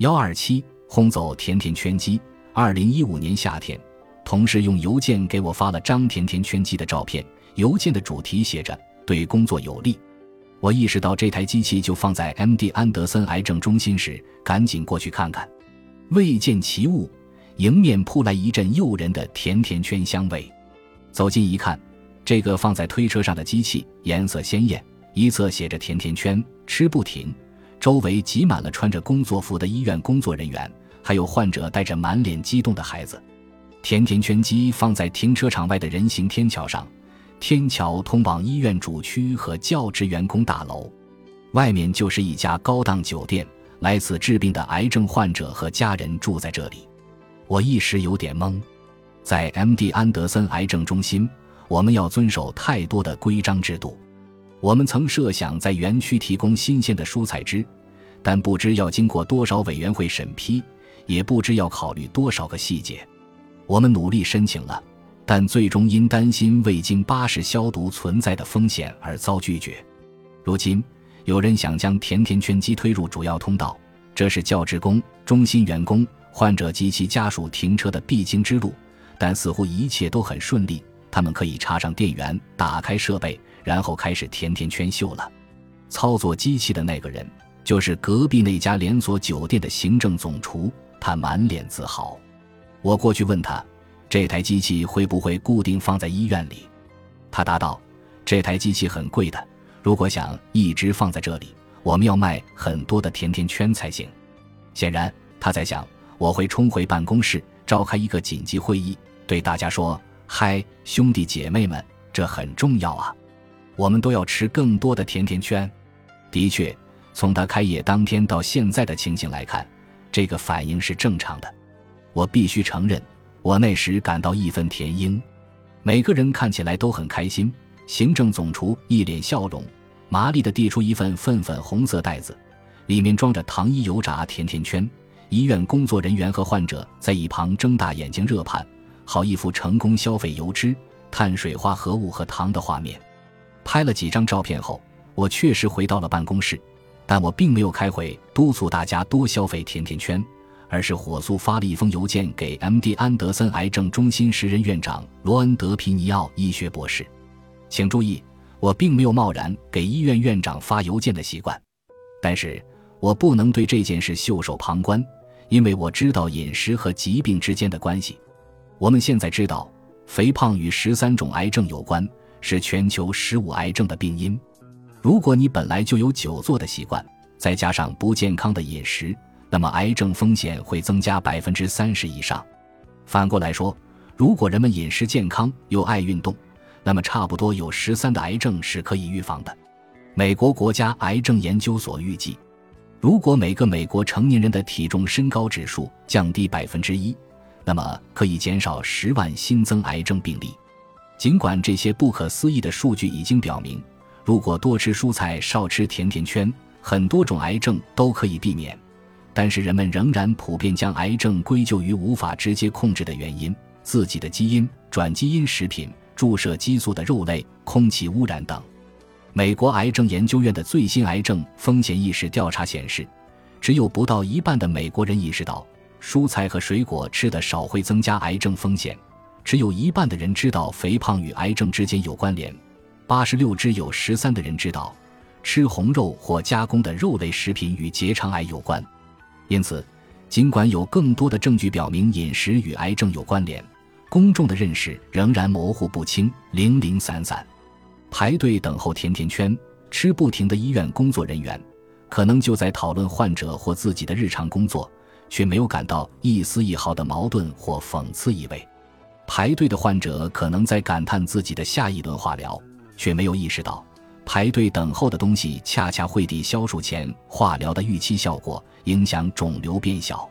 幺二七轰走甜甜圈机。二零一五年夏天，同事用邮件给我发了张甜甜圈机的照片，邮件的主题写着“对工作有利”。我意识到这台机器就放在 M.D. 安德森癌症中心时，赶紧过去看看。未见其物，迎面扑来一阵诱人的甜甜圈香味。走近一看，这个放在推车上的机器颜色鲜艳，一侧写着“甜甜圈吃不停”，周围挤满了穿着工作服的医院工作人员，还有患者带着满脸激动的孩子。甜甜圈机放在停车场外的人行天桥上。天桥通往医院主区和教职员工大楼，外面就是一家高档酒店。来此治病的癌症患者和家人住在这里。我一时有点懵。在 M.D. 安德森癌症中心，我们要遵守太多的规章制度。我们曾设想在园区提供新鲜的蔬菜汁，但不知要经过多少委员会审批，也不知要考虑多少个细节。我们努力申请了。但最终因担心未经巴氏消毒存在的风险而遭拒绝。如今，有人想将甜甜圈机推入主要通道，这是教职工、中心员工、患者及其家属停车的必经之路。但似乎一切都很顺利，他们可以插上电源，打开设备，然后开始甜甜圈秀了。操作机器的那个人就是隔壁那家连锁酒店的行政总厨，他满脸自豪。我过去问他。这台机器会不会固定放在医院里？他答道：“这台机器很贵的，如果想一直放在这里，我们要卖很多的甜甜圈才行。”显然，他在想我会冲回办公室召开一个紧急会议，对大家说：“嗨，兄弟姐妹们，这很重要啊！我们都要吃更多的甜甜圈。”的确，从他开业当天到现在的情形来看，这个反应是正常的。我必须承认。我那时感到义愤填膺，每个人看起来都很开心。行政总厨一脸笑容，麻利地递出一份粉粉红色袋子，里面装着糖衣油炸甜甜圈。医院工作人员和患者在一旁睁大眼睛热盼，好一幅成功消费油脂、碳水化合物和糖的画面。拍了几张照片后，我确实回到了办公室，但我并没有开会督促大家多消费甜甜圈。而是火速发了一封邮件给 M.D. 安德森癌症中心时任院长罗恩德皮尼奥医学博士。请注意，我并没有贸然给医院院长发邮件的习惯，但是我不能对这件事袖手旁观，因为我知道饮食和疾病之间的关系。我们现在知道，肥胖与十三种癌症有关，是全球十五癌症的病因。如果你本来就有久坐的习惯，再加上不健康的饮食，那么癌症风险会增加百分之三十以上。反过来说，如果人们饮食健康又爱运动，那么差不多有十三的癌症是可以预防的。美国国家癌症研究所预计，如果每个美国成年人的体重身高指数降低百分之一，那么可以减少十万新增癌症病例。尽管这些不可思议的数据已经表明，如果多吃蔬菜、少吃甜甜圈，很多种癌症都可以避免。但是人们仍然普遍将癌症归咎于无法直接控制的原因：自己的基因、转基因食品、注射激素的肉类、空气污染等。美国癌症研究院的最新癌症风险意识调查显示，只有不到一半的美国人意识到蔬菜和水果吃的少会增加癌症风险，只有一半的人知道肥胖与癌症之间有关联，八十六只有十三的人知道吃红肉或加工的肉类食品与结肠癌有关。因此，尽管有更多的证据表明饮食与癌症有关联，公众的认识仍然模糊不清、零零散散。排队等候甜甜圈、吃不停的医院工作人员，可能就在讨论患者或自己的日常工作，却没有感到一丝一毫的矛盾或讽刺意味。排队的患者可能在感叹自己的下一轮化疗，却没有意识到。排队等候的东西，恰恰会抵消术前化疗的预期效果，影响肿瘤变小。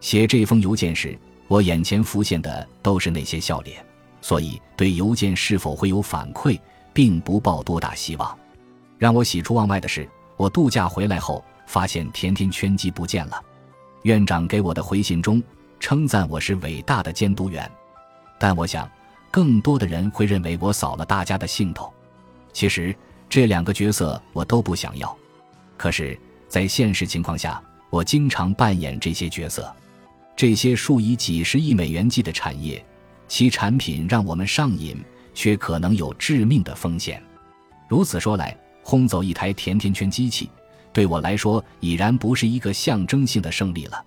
写这封邮件时，我眼前浮现的都是那些笑脸，所以对邮件是否会有反馈，并不抱多大希望。让我喜出望外的是，我度假回来后发现甜甜圈机不见了。院长给我的回信中称赞我是伟大的监督员，但我想，更多的人会认为我扫了大家的兴头。其实。这两个角色我都不想要，可是，在现实情况下，我经常扮演这些角色。这些数以几十亿美元计的产业，其产品让我们上瘾，却可能有致命的风险。如此说来，轰走一台甜甜圈机器，对我来说已然不是一个象征性的胜利了。